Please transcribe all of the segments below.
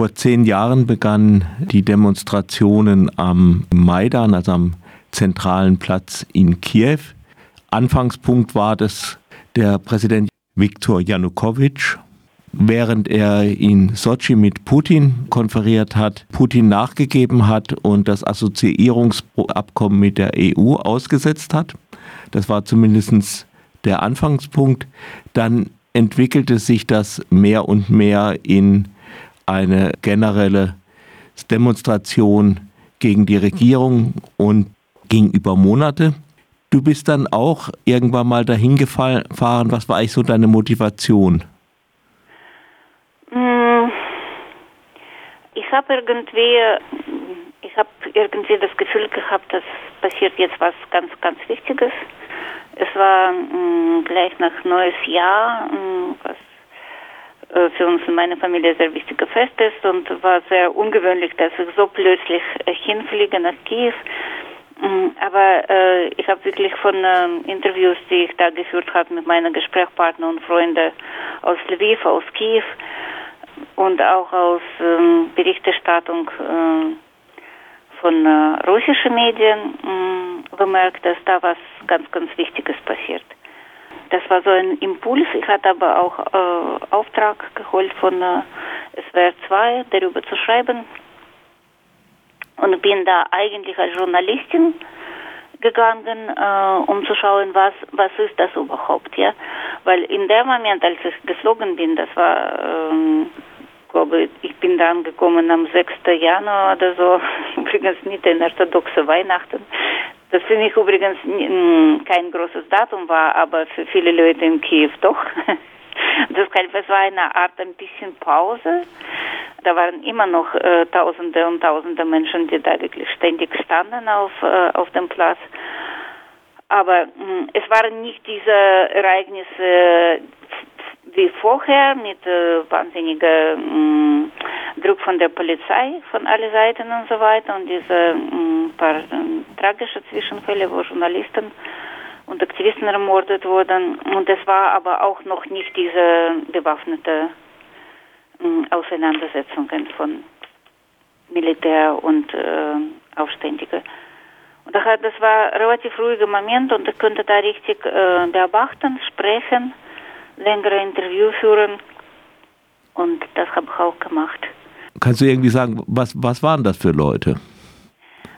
Vor zehn Jahren begannen die Demonstrationen am Maidan, also am zentralen Platz in Kiew. Anfangspunkt war das der Präsident Viktor Janukowitsch, während er in Sochi mit Putin konferiert hat, Putin nachgegeben hat und das Assoziierungsabkommen mit der EU ausgesetzt hat. Das war zumindest der Anfangspunkt. Dann entwickelte sich das mehr und mehr in eine generelle Demonstration gegen die Regierung und ging über Monate. Du bist dann auch irgendwann mal dahin gefahren. Was war eigentlich so deine Motivation? Hm, ich habe irgendwie, ich irgendwie das Gefühl gehabt, dass passiert jetzt was ganz, ganz Wichtiges. Es war mh, hm, gleich nach neues Jahr, mh, hm, was für uns in meiner Familie sehr wichtiger Fest ist und war sehr ungewöhnlich, dass ich so plötzlich äh, hinfliege nach Kiew. Aber äh, ich habe wirklich von äh, Interviews, die ich da geführt habe mit meinen Gesprächspartnern und Freunden aus Lviv, aus Kiew, und auch aus ähm, Berichterstattung äh, von äh, russischen Medien äh, bemerkt, dass da was ganz, ganz Wichtiges passiert. Das war so ein Impuls. Ich hatte aber auch äh, Auftrag geholt von äh, SWR 2, darüber zu schreiben. Und bin da eigentlich als Journalistin gegangen, äh, um zu schauen, was, was ist das überhaupt, ja. Weil in dem Moment, als ich geflogen bin, das war ähm, glaube, ich bin da angekommen am 6. Januar oder so, übrigens nicht in orthodoxe Weihnachten. Das für mich übrigens kein großes Datum war, aber für viele Leute in Kiew doch. Deshalb, es war eine Art ein bisschen Pause. Da waren immer noch äh, Tausende und Tausende Menschen, die da wirklich ständig standen auf, äh, auf dem Platz. Aber mh, es waren nicht diese Ereignisse, wie vorher mit äh, wahnsinniger mm, Druck von der Polizei von allen Seiten und so weiter und diese mm, paar äh, tragische Zwischenfälle, wo Journalisten und Aktivisten ermordet wurden. Und es war aber auch noch nicht diese bewaffnete mm, Auseinandersetzungen von Militär und äh, Aufständige. Und das war ein relativ ruhiger Moment und ich konnte da richtig äh, beobachten, sprechen längere Interview führen. Und das habe ich auch gemacht. Kannst du irgendwie sagen, was, was waren das für Leute?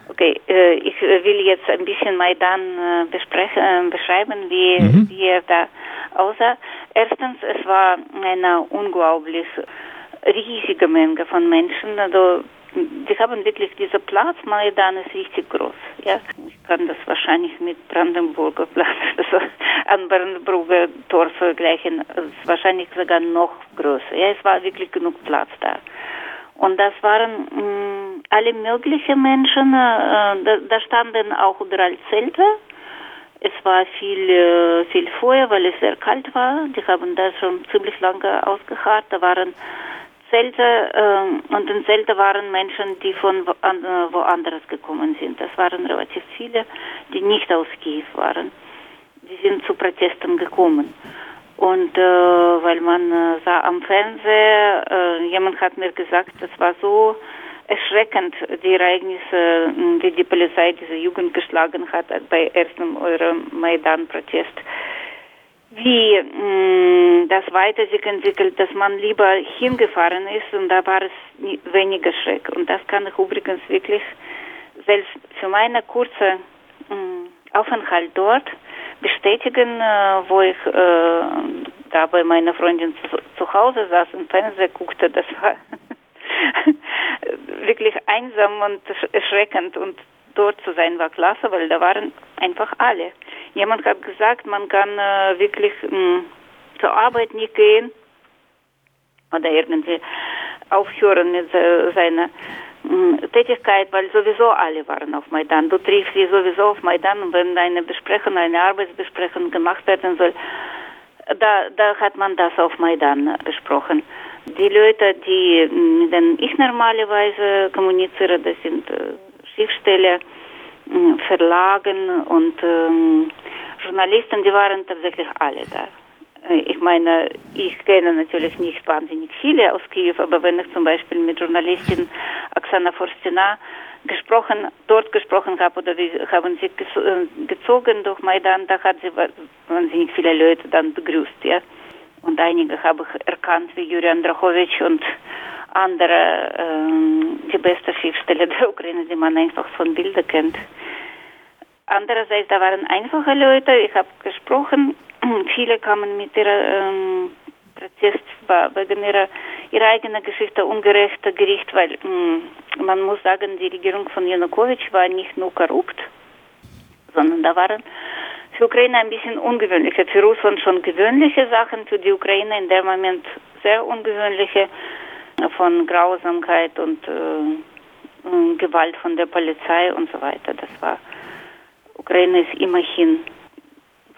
Okay, äh, ich will jetzt ein bisschen Maidan äh, besprechen, äh, beschreiben, wie, mhm. wie er da aussah. Erstens, es war eine unglaublich riesige Menge von Menschen. Also wir haben wirklich dieser Platz, Maidan ist richtig groß. Ja, ich kann das wahrscheinlich mit Brandenburger Platz, also an Brandenburger Tor vergleichen. Es ist wahrscheinlich sogar noch größer. Ja, es war wirklich genug Platz da. Und das waren mh, mm, alle möglichen Menschen. Äh, da, da, standen auch überall Zelte. Es war viel, äh, viel Feuer, weil es sehr kalt war. Die haben da schon ziemlich lange ausgeharrt. Da waren Zelte äh, und in Zelte waren Menschen, die von wo, an, äh, woanders gekommen sind. Das waren relativ viele, die nicht aus Kiew waren. Die sind zu Protesten gekommen. Und äh, weil man äh, sah am Fernseher, äh, jemand hat mir gesagt, das war so erschreckend, die Ereignisse, wie die Polizei diese Jugend geschlagen hat bei ersten Euro-Maidan-Protest wie mh, das weiter sich entwickelt, dass man lieber hingefahren ist und da war es weniger Schreck. Und das kann ich übrigens wirklich selbst für meine kurze mh, Aufenthalt dort bestätigen, äh, wo ich äh, da bei meiner Freundin zu, zu Hause saß und Fernseher guckte. Das war wirklich einsam und erschreckend und dort zu sein war klasse, weil da waren einfach alle. Jemand hat gesagt, man kann äh, wirklich mh, hm, zur Arbeit nicht gehen oder irgendwie aufhören mit äh, seiner Tätigkeit, weil sowieso alle waren auf Maidan. Du triffst sie sowieso auf Maidan und wenn eine Besprechung, eine Arbeitsbesprechung gemacht werden soll, da, da hat man das auf Maidan besprochen. Die Leute, die mit denen ich normalerweise kommuniziere, das sind Schriftsteller, Verlagen und ähm, Journalisten, die waren tatsächlich alle da. Äh, ich meine, ich kenne natürlich nicht wahnsinnig viele aus Kiew, aber wenn ich zum Beispiel mit Journalistin Oksana Forstina gesprochen, dort gesprochen habe oder wir haben sie äh, gezogen durch Maidan, da hat sie wahnsinnig viele Leute dann begrüßt, ja. Und einige habe ich erkannt, wie Juri Andrachowitsch und andere, ähm, die beste Schriftsteller der Ukraine, die man einfach von Bildern kennt. Andererseits, da waren einfache Leute, ich habe gesprochen, viele kamen mit ihrer ähm, Protest wegen ihrer, ihrer eigenen Geschichte ungerechter Gericht, weil mh, hm, man muss sagen, die Regierung von Janukowitsch war nicht nur korrupt, sondern da waren für Ukraine ein bisschen ungewöhnliche, für Russland schon gewöhnliche Sachen, für die Ukraine in dem Moment sehr ungewöhnliche von Grausamkeit und äh, Gewalt von der Polizei und so weiter. Das war Ukraine ist immerhin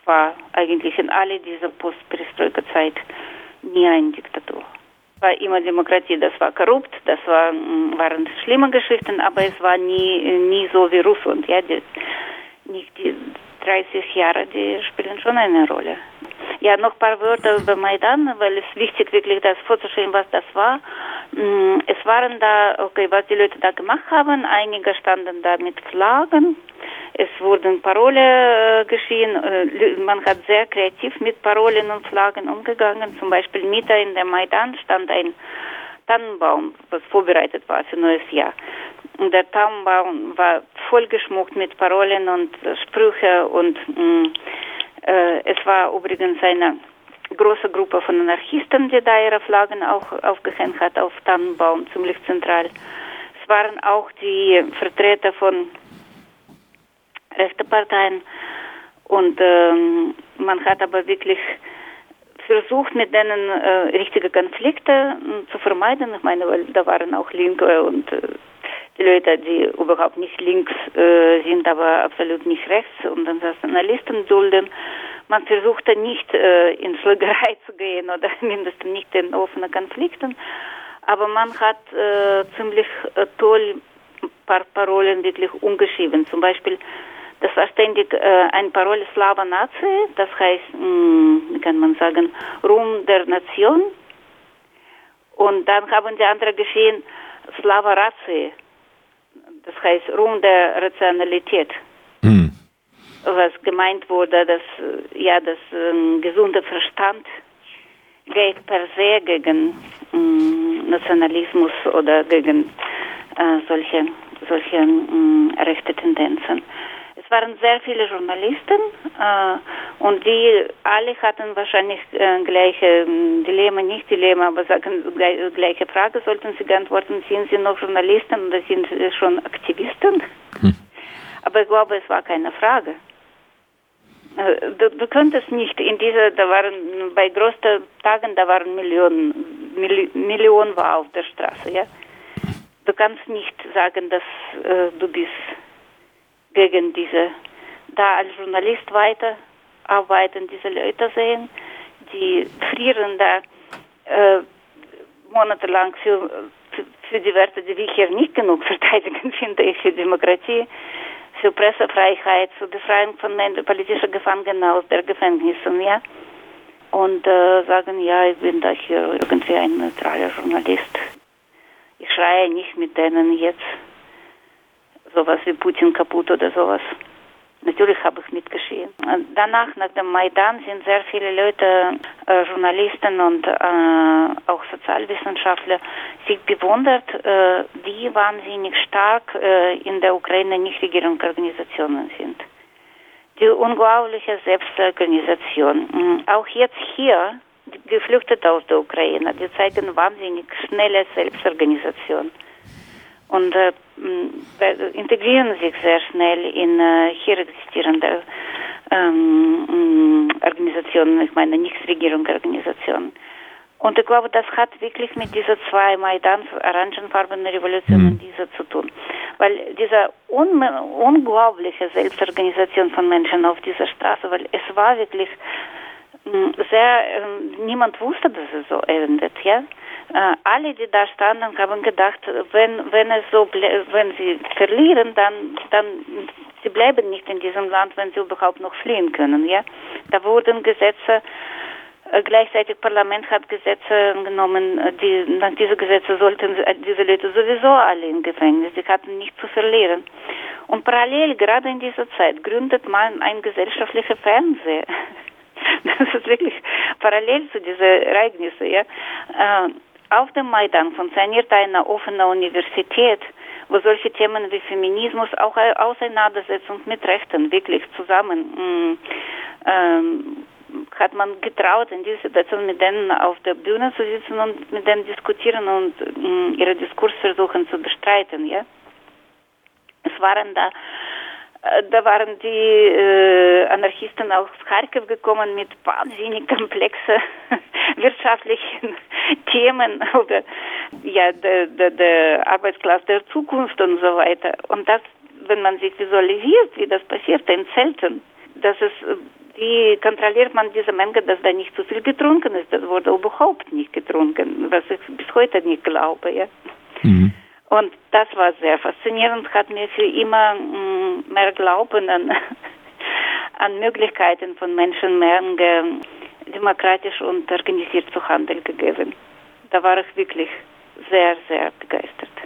war eigentlich in alle dieser Post-Perestroika-Zeit nie eine Diktatur. War immer Demokratie, das war korrupt, das war, mm, waren schlimme Geschichten, aber es war nie, nie so wie Russland. Ja, die, nicht die 30 Jahre, die spielen schon eine Rolle. Ja, noch ein paar Wörter über Maidan, weil es wichtig wirklich das vorzustellen, was das war. Mm, es waren da, okay, was die Leute da gemacht haben, einige standen da mit Flaggen, es wurden Parolen äh, geschehen. Äh, man hat sehr kreativ mit Parolen und Flaggen umgegangen. Zum Beispiel mitten in der Maidan stand ein Tannenbaum, was vorbereitet war für neues Jahr. Und der Tannenbaum war vollgeschmuckt mit Parolen und äh, Sprüche und mh, mm, äh, es war übrigens eine große Gruppe von Anarchisten, die da ihre Flaggen auch aufgehängt hat auf Tannenbaum, ziemlich zentral. Es waren auch die Vertreter von rechte Parteien. Und ähm, man hat aber wirklich versucht, mit denen äh, richtige Konflikte äh, zu vermeiden. Ich meine, weil da waren auch Linke und äh, die Leute, die überhaupt nicht links äh, sind, aber absolut nicht rechts und dann Nationalisten dulden. Man versuchte nicht äh, in Schlägerei zu gehen oder mindestens nicht in offenen Konflikten. Aber man hat äh, ziemlich äh, toll ein paar Parolen wirklich umgeschrieben. Zum Beispiel das war ständig äh, ein Parole Slava Nazi, das heißt, mh, hm, wie kann man sagen, Ruhm der Nation. Und dann haben die anderen geschehen Slava Ratio, das heißt Ruhm der Rationalität. Mhm. Was gemeint wurde, dass ja das äh, gesunde Verstand geht per se gegen äh, Nationalismus oder gegen äh, solche solche äh, rechte Tendenzen. Es waren sehr viele Journalisten äh, und die alle hatten wahrscheinlich äh, gleiche äh, Dilemma, nicht Dilemma, aber sagen gleiche Frage, sollten sie beantworten, sind sie noch Journalisten oder sind sie schon Aktivisten? Hm. Aber ich glaube, es war keine Frage. Äh, du, du könntest nicht in dieser, da waren bei großen Tagen, da waren Millionen, Milli, Millionen war auf der Straße, ja. Du kannst nicht sagen, dass äh, du bist gegen diese, da als Journalist weiter arbeiten, diese Leute sehen, die frieren da äh, monatelang für, für, für die Werte, die wir hier nicht genug verteidigen, finde ich, für Demokratie, für Pressefreiheit, für Befreiung von politischen Gefangenen aus der Gefängnissen, ja. Und äh, sagen, ja, ich bin da hier irgendwie ein neutraler Journalist. Ich schreie nicht mit denen jetzt sowas wie Putin kaputt oder sowas. Natürlich habe ich mitgeschehen. Danach, nach dem Maidan, sind sehr viele Leute, äh, Journalisten und äh, auch Sozialwissenschaftler, sich bewundert, äh, wie wahnsinnig stark in der Ukraine Nichtregierungsorganisationen sind. Die unglaubliche Selbstorganisation. Auch jetzt hier, die Geflüchtete aus der Ukraine, die zeigen wahnsinnig schnelle Selbstorganisation und äh, integrieren sich sehr schnell in äh, hier existierende ähm, Organisationen, ich meine Nichtregierungsorganisationen. Und ich glaube, das hat wirklich mit dieser zwei Maidans, orangenfarbenen Revolutionen, mhm. dieser zu tun. Weil diese un unglaubliche Selbstorganisation von Menschen auf dieser Straße, weil es war wirklich sehr, äh, niemand wusste, dass es so endet, ja. Äh, alle, die da standen, haben gedacht, wenn, wenn es so, wenn sie verlieren, dann, dann, sie bleiben nicht in diesem Land, wenn sie überhaupt noch fliehen können, ja. Da wurden Gesetze Äh, gleichzeitig Parlament hat Gesetze genommen, äh, die nach diese Gesetze sollten äh, diese Leute sowieso alle im Gefängnis, sie hatten nichts zu verlieren. Und parallel, gerade in dieser Zeit, gründet man ein gesellschaftlicher Fernseher. Das ist wirklich parallel zu diesen Ereignissen. Ja. Auf dem Maidan funktioniert eine offene Universität, wo solche Themen wie Feminismus, auch Auseinandersetzung mit Rechten wirklich zusammen mm, ähm, hat man getraut, in dieser Situation mit denen auf der Bühne zu sitzen und mit denen diskutieren und äh, ihre Diskurs versuchen zu bestreiten, ja. Es waren da, da waren die äh, Anarchisten aus Kharkiv gekommen mit wahnsinnig komplexen wirtschaftlichen Themen oder ja, der, der, der Arbeitsklasse der Zukunft und so weiter. Und das, wenn man sich visualisiert, wie das passiert in Zelten, das ist wie kontrolliert man diese Menge, dass da nicht zu viel getrunken ist? Das wurde überhaupt nicht getrunken, was ich bis heute nicht glaube. Ja. Mhm. Und das war sehr faszinierend, hat mir für immer mm, mehr Glauben an, an Möglichkeiten von Menschenmenge demokratisch und organisiert zu handeln gegeben. Da war ich wirklich sehr, sehr begeistert.